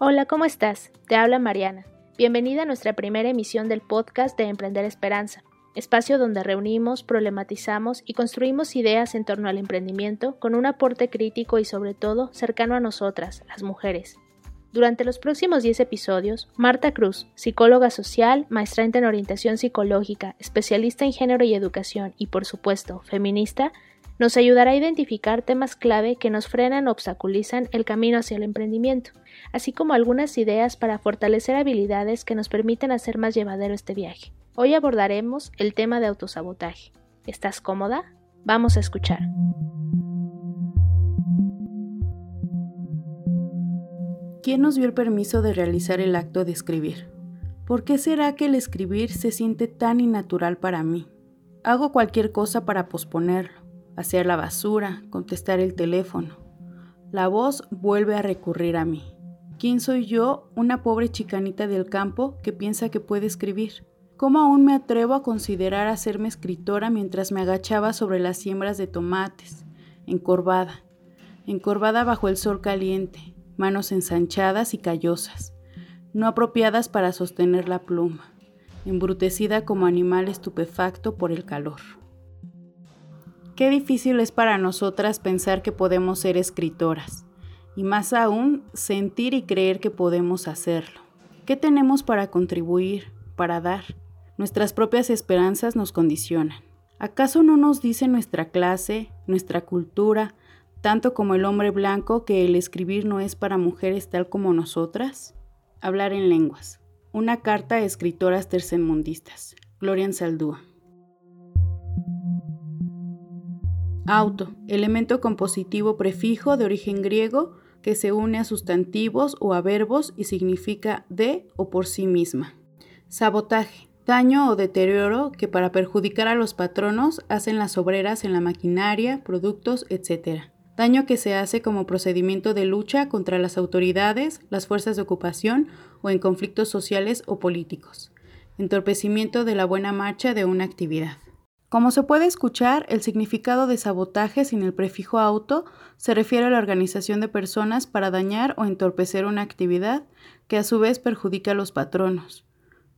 Hola, ¿cómo estás? Te habla Mariana. Bienvenida a nuestra primera emisión del podcast de Emprender Esperanza, espacio donde reunimos, problematizamos y construimos ideas en torno al emprendimiento con un aporte crítico y sobre todo cercano a nosotras, las mujeres. Durante los próximos 10 episodios, Marta Cruz, psicóloga social, maestra en orientación psicológica, especialista en género y educación y por supuesto feminista, nos ayudará a identificar temas clave que nos frenan o obstaculizan el camino hacia el emprendimiento, así como algunas ideas para fortalecer habilidades que nos permiten hacer más llevadero este viaje. Hoy abordaremos el tema de autosabotaje. ¿Estás cómoda? Vamos a escuchar. ¿Quién nos dio el permiso de realizar el acto de escribir? ¿Por qué será que el escribir se siente tan innatural para mí? Hago cualquier cosa para posponerlo hacer la basura, contestar el teléfono. La voz vuelve a recurrir a mí. ¿Quién soy yo, una pobre chicanita del campo que piensa que puede escribir? ¿Cómo aún me atrevo a considerar hacerme escritora mientras me agachaba sobre las siembras de tomates, encorvada, encorvada bajo el sol caliente, manos ensanchadas y callosas, no apropiadas para sostener la pluma, embrutecida como animal estupefacto por el calor? Qué difícil es para nosotras pensar que podemos ser escritoras, y más aún sentir y creer que podemos hacerlo. ¿Qué tenemos para contribuir, para dar? Nuestras propias esperanzas nos condicionan. ¿Acaso no nos dice nuestra clase, nuestra cultura, tanto como el hombre blanco, que el escribir no es para mujeres tal como nosotras? Hablar en lenguas. Una carta a escritoras tercermundistas. Gloria Saldúa. Auto, elemento compositivo prefijo de origen griego que se une a sustantivos o a verbos y significa de o por sí misma. Sabotaje, daño o deterioro que para perjudicar a los patronos hacen las obreras en la maquinaria, productos, etc. Daño que se hace como procedimiento de lucha contra las autoridades, las fuerzas de ocupación o en conflictos sociales o políticos. Entorpecimiento de la buena marcha de una actividad. Como se puede escuchar, el significado de sabotaje sin el prefijo auto se refiere a la organización de personas para dañar o entorpecer una actividad que a su vez perjudica a los patronos.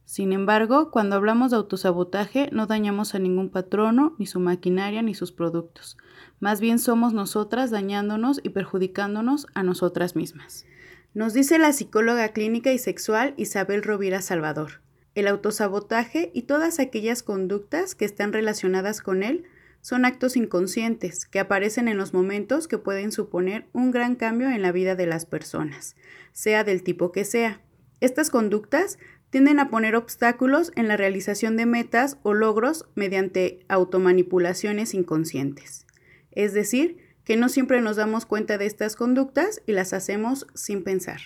Sin embargo, cuando hablamos de autosabotaje no dañamos a ningún patrono, ni su maquinaria, ni sus productos. Más bien somos nosotras dañándonos y perjudicándonos a nosotras mismas. Nos dice la psicóloga clínica y sexual Isabel Rovira Salvador. El autosabotaje y todas aquellas conductas que están relacionadas con él son actos inconscientes que aparecen en los momentos que pueden suponer un gran cambio en la vida de las personas, sea del tipo que sea. Estas conductas tienden a poner obstáculos en la realización de metas o logros mediante automanipulaciones inconscientes. Es decir, que no siempre nos damos cuenta de estas conductas y las hacemos sin pensar.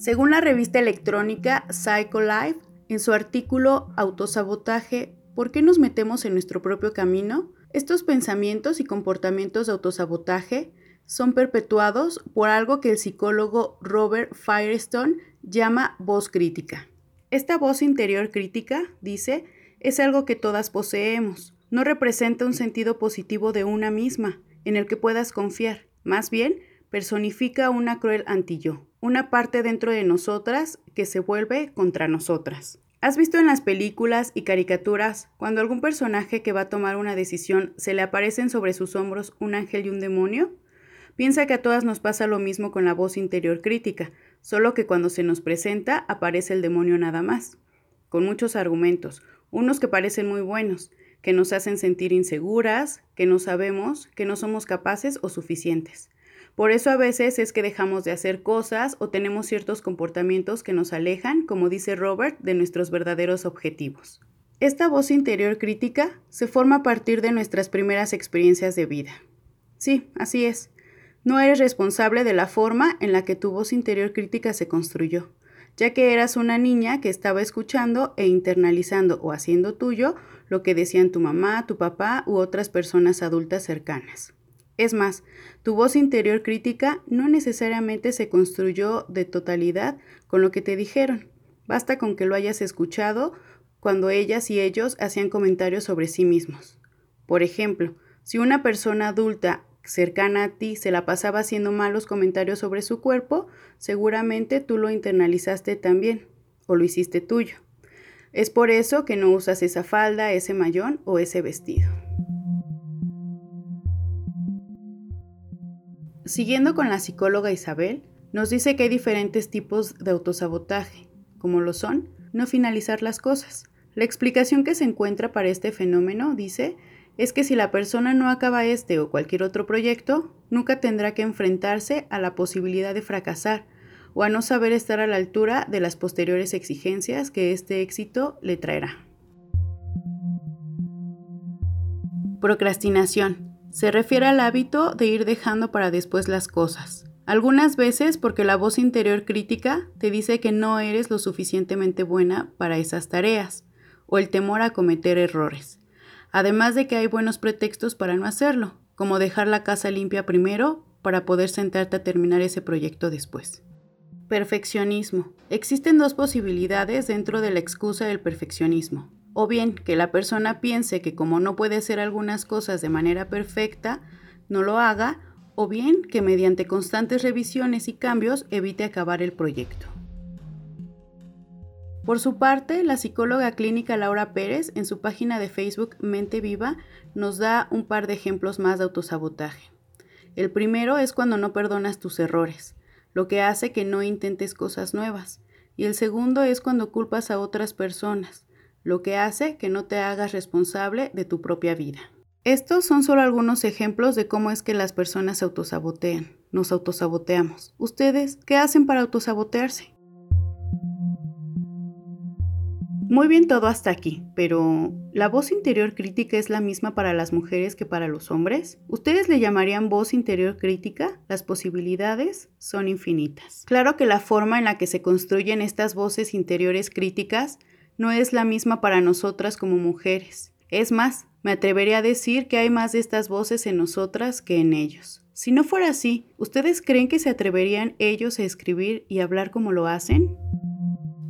Según la revista electrónica PsychoLife, en su artículo Autosabotaje, ¿por qué nos metemos en nuestro propio camino? Estos pensamientos y comportamientos de autosabotaje son perpetuados por algo que el psicólogo Robert Firestone llama voz crítica. Esta voz interior crítica, dice, es algo que todas poseemos. No representa un sentido positivo de una misma, en el que puedas confiar. Más bien, personifica una cruel anti-yo una parte dentro de nosotras que se vuelve contra nosotras. ¿Has visto en las películas y caricaturas cuando algún personaje que va a tomar una decisión se le aparecen sobre sus hombros un ángel y un demonio? Piensa que a todas nos pasa lo mismo con la voz interior crítica, solo que cuando se nos presenta aparece el demonio nada más, con muchos argumentos, unos que parecen muy buenos, que nos hacen sentir inseguras, que no sabemos, que no somos capaces o suficientes. Por eso a veces es que dejamos de hacer cosas o tenemos ciertos comportamientos que nos alejan, como dice Robert, de nuestros verdaderos objetivos. Esta voz interior crítica se forma a partir de nuestras primeras experiencias de vida. Sí, así es. No eres responsable de la forma en la que tu voz interior crítica se construyó, ya que eras una niña que estaba escuchando e internalizando o haciendo tuyo lo que decían tu mamá, tu papá u otras personas adultas cercanas. Es más, tu voz interior crítica no necesariamente se construyó de totalidad con lo que te dijeron. Basta con que lo hayas escuchado cuando ellas y ellos hacían comentarios sobre sí mismos. Por ejemplo, si una persona adulta cercana a ti se la pasaba haciendo malos comentarios sobre su cuerpo, seguramente tú lo internalizaste también o lo hiciste tuyo. Es por eso que no usas esa falda, ese mayón o ese vestido. Siguiendo con la psicóloga Isabel, nos dice que hay diferentes tipos de autosabotaje, como lo son no finalizar las cosas. La explicación que se encuentra para este fenómeno, dice, es que si la persona no acaba este o cualquier otro proyecto, nunca tendrá que enfrentarse a la posibilidad de fracasar o a no saber estar a la altura de las posteriores exigencias que este éxito le traerá. Procrastinación. Se refiere al hábito de ir dejando para después las cosas. Algunas veces porque la voz interior crítica te dice que no eres lo suficientemente buena para esas tareas, o el temor a cometer errores. Además de que hay buenos pretextos para no hacerlo, como dejar la casa limpia primero para poder sentarte a terminar ese proyecto después. Perfeccionismo. Existen dos posibilidades dentro de la excusa del perfeccionismo. O bien que la persona piense que como no puede hacer algunas cosas de manera perfecta, no lo haga, o bien que mediante constantes revisiones y cambios evite acabar el proyecto. Por su parte, la psicóloga clínica Laura Pérez en su página de Facebook Mente Viva nos da un par de ejemplos más de autosabotaje. El primero es cuando no perdonas tus errores, lo que hace que no intentes cosas nuevas. Y el segundo es cuando culpas a otras personas, lo que hace que no te hagas responsable de tu propia vida. Estos son solo algunos ejemplos de cómo es que las personas se autosabotean, nos autosaboteamos. ¿Ustedes qué hacen para autosabotearse? Muy bien todo hasta aquí, pero ¿la voz interior crítica es la misma para las mujeres que para los hombres? ¿Ustedes le llamarían voz interior crítica? Las posibilidades son infinitas. Claro que la forma en la que se construyen estas voces interiores críticas no es la misma para nosotras como mujeres. Es más, me atrevería a decir que hay más de estas voces en nosotras que en ellos. Si no fuera así, ¿ustedes creen que se atreverían ellos a escribir y hablar como lo hacen?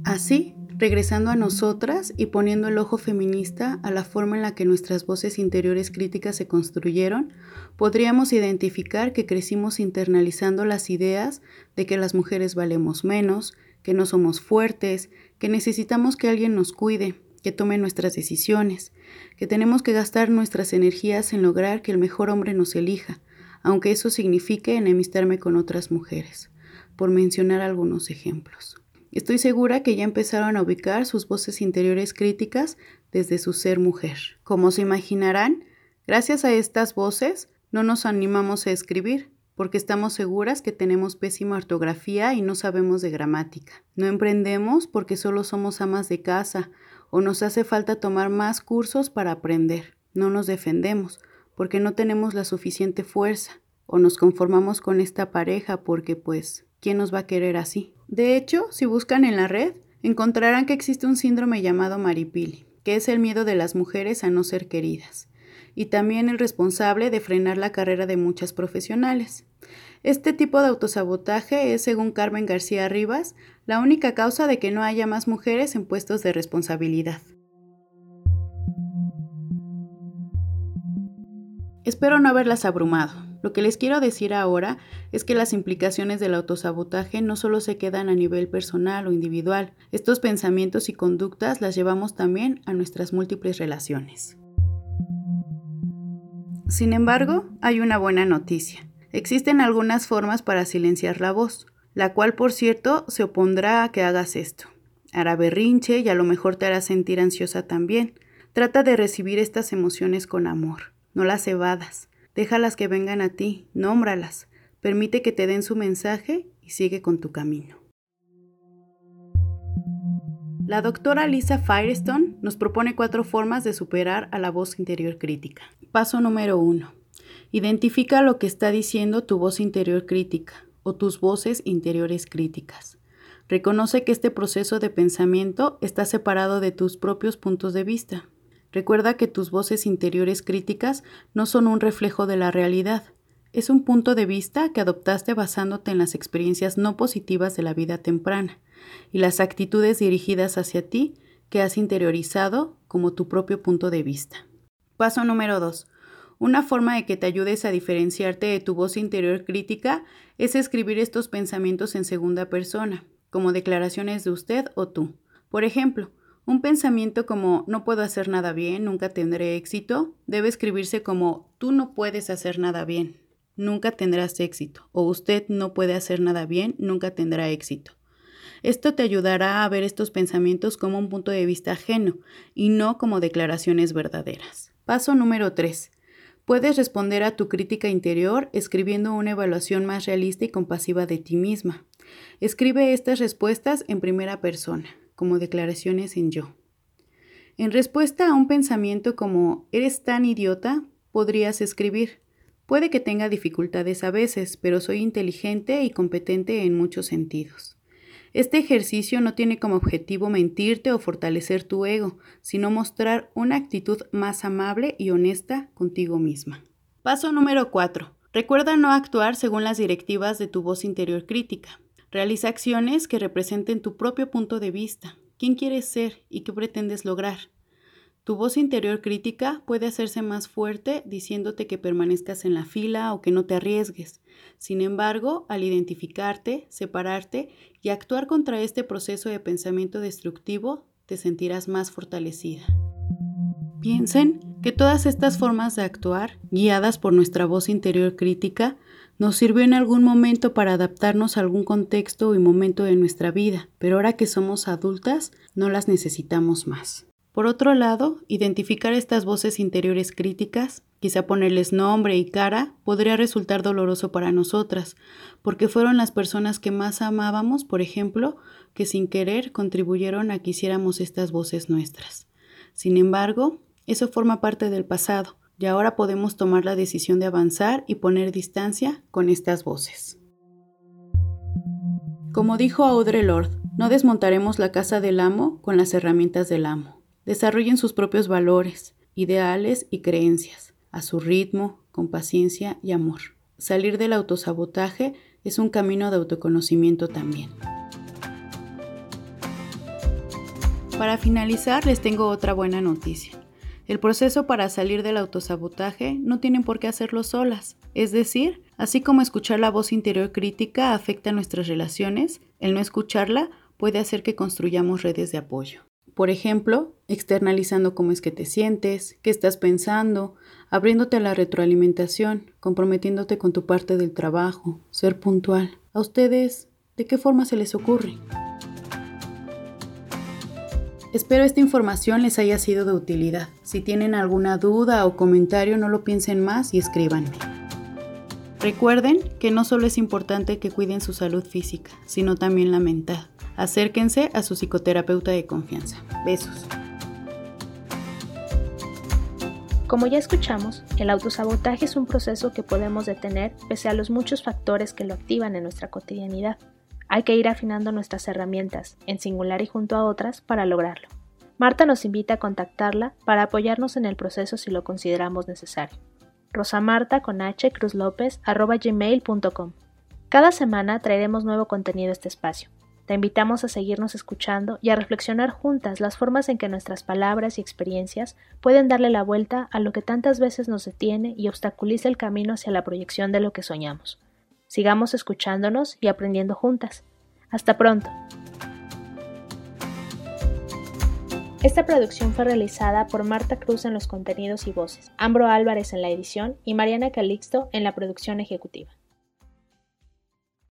Así, regresando a nosotras y poniendo el ojo feminista a la forma en la que nuestras voces interiores críticas se construyeron, podríamos identificar que crecimos internalizando las ideas de que las mujeres valemos menos, que no somos fuertes, que necesitamos que alguien nos cuide, que tome nuestras decisiones, que tenemos que gastar nuestras energías en lograr que el mejor hombre nos elija, aunque eso signifique enemistarme con otras mujeres, por mencionar algunos ejemplos. Estoy segura que ya empezaron a ubicar sus voces interiores críticas desde su ser mujer. Como se imaginarán, gracias a estas voces no nos animamos a escribir, porque estamos seguras que tenemos pésima ortografía y no sabemos de gramática. No emprendemos porque solo somos amas de casa o nos hace falta tomar más cursos para aprender. No nos defendemos porque no tenemos la suficiente fuerza o nos conformamos con esta pareja porque pues, ¿quién nos va a querer así? De hecho, si buscan en la red, encontrarán que existe un síndrome llamado maripili, que es el miedo de las mujeres a no ser queridas, y también el responsable de frenar la carrera de muchas profesionales. Este tipo de autosabotaje es, según Carmen García Rivas, la única causa de que no haya más mujeres en puestos de responsabilidad. Espero no haberlas abrumado. Lo que les quiero decir ahora es que las implicaciones del autosabotaje no solo se quedan a nivel personal o individual, estos pensamientos y conductas las llevamos también a nuestras múltiples relaciones. Sin embargo, hay una buena noticia. Existen algunas formas para silenciar la voz, la cual por cierto se opondrá a que hagas esto. Hará berrinche y a lo mejor te hará sentir ansiosa también. Trata de recibir estas emociones con amor, no las evadas. Déjalas que vengan a ti, nómbralas, permite que te den su mensaje y sigue con tu camino. La doctora Lisa Firestone nos propone cuatro formas de superar a la voz interior crítica. Paso número uno. Identifica lo que está diciendo tu voz interior crítica o tus voces interiores críticas. Reconoce que este proceso de pensamiento está separado de tus propios puntos de vista. Recuerda que tus voces interiores críticas no son un reflejo de la realidad. Es un punto de vista que adoptaste basándote en las experiencias no positivas de la vida temprana y las actitudes dirigidas hacia ti que has interiorizado como tu propio punto de vista. Paso número 2. Una forma de que te ayudes a diferenciarte de tu voz interior crítica es escribir estos pensamientos en segunda persona, como declaraciones de usted o tú. Por ejemplo, un pensamiento como no puedo hacer nada bien, nunca tendré éxito, debe escribirse como tú no puedes hacer nada bien, nunca tendrás éxito, o usted no puede hacer nada bien, nunca tendrá éxito. Esto te ayudará a ver estos pensamientos como un punto de vista ajeno y no como declaraciones verdaderas. Paso número 3. Puedes responder a tu crítica interior escribiendo una evaluación más realista y compasiva de ti misma. Escribe estas respuestas en primera persona, como declaraciones en yo. En respuesta a un pensamiento como eres tan idiota, podrías escribir Puede que tenga dificultades a veces, pero soy inteligente y competente en muchos sentidos. Este ejercicio no tiene como objetivo mentirte o fortalecer tu ego, sino mostrar una actitud más amable y honesta contigo misma. Paso número 4. Recuerda no actuar según las directivas de tu voz interior crítica. Realiza acciones que representen tu propio punto de vista, quién quieres ser y qué pretendes lograr. Tu voz interior crítica puede hacerse más fuerte diciéndote que permanezcas en la fila o que no te arriesgues. Sin embargo, al identificarte, separarte y actuar contra este proceso de pensamiento destructivo, te sentirás más fortalecida. Piensen que todas estas formas de actuar, guiadas por nuestra voz interior crítica, nos sirvió en algún momento para adaptarnos a algún contexto y momento de nuestra vida, pero ahora que somos adultas, no las necesitamos más. Por otro lado, identificar estas voces interiores críticas, quizá ponerles nombre y cara, podría resultar doloroso para nosotras, porque fueron las personas que más amábamos, por ejemplo, que sin querer contribuyeron a que hiciéramos estas voces nuestras. Sin embargo, eso forma parte del pasado, y ahora podemos tomar la decisión de avanzar y poner distancia con estas voces. Como dijo Audre Lorde, no desmontaremos la casa del amo con las herramientas del amo desarrollen sus propios valores, ideales y creencias, a su ritmo, con paciencia y amor. Salir del autosabotaje es un camino de autoconocimiento también. Para finalizar, les tengo otra buena noticia. El proceso para salir del autosabotaje no tienen por qué hacerlo solas. Es decir, así como escuchar la voz interior crítica afecta nuestras relaciones, el no escucharla puede hacer que construyamos redes de apoyo. Por ejemplo, externalizando cómo es que te sientes, qué estás pensando, abriéndote a la retroalimentación, comprometiéndote con tu parte del trabajo, ser puntual. ¿A ustedes de qué forma se les ocurre? Espero esta información les haya sido de utilidad. Si tienen alguna duda o comentario, no lo piensen más y escríbanme. Recuerden que no solo es importante que cuiden su salud física, sino también la mental acérquense a su psicoterapeuta de confianza. Besos. Como ya escuchamos, el autosabotaje es un proceso que podemos detener pese a los muchos factores que lo activan en nuestra cotidianidad. Hay que ir afinando nuestras herramientas, en singular y junto a otras, para lograrlo. Marta nos invita a contactarla para apoyarnos en el proceso si lo consideramos necesario. rosamarta con h cruz lópez. Cada semana traeremos nuevo contenido a este espacio. Te invitamos a seguirnos escuchando y a reflexionar juntas las formas en que nuestras palabras y experiencias pueden darle la vuelta a lo que tantas veces nos detiene y obstaculiza el camino hacia la proyección de lo que soñamos. Sigamos escuchándonos y aprendiendo juntas. Hasta pronto. Esta producción fue realizada por Marta Cruz en los contenidos y voces, Ambro Álvarez en la edición y Mariana Calixto en la producción ejecutiva.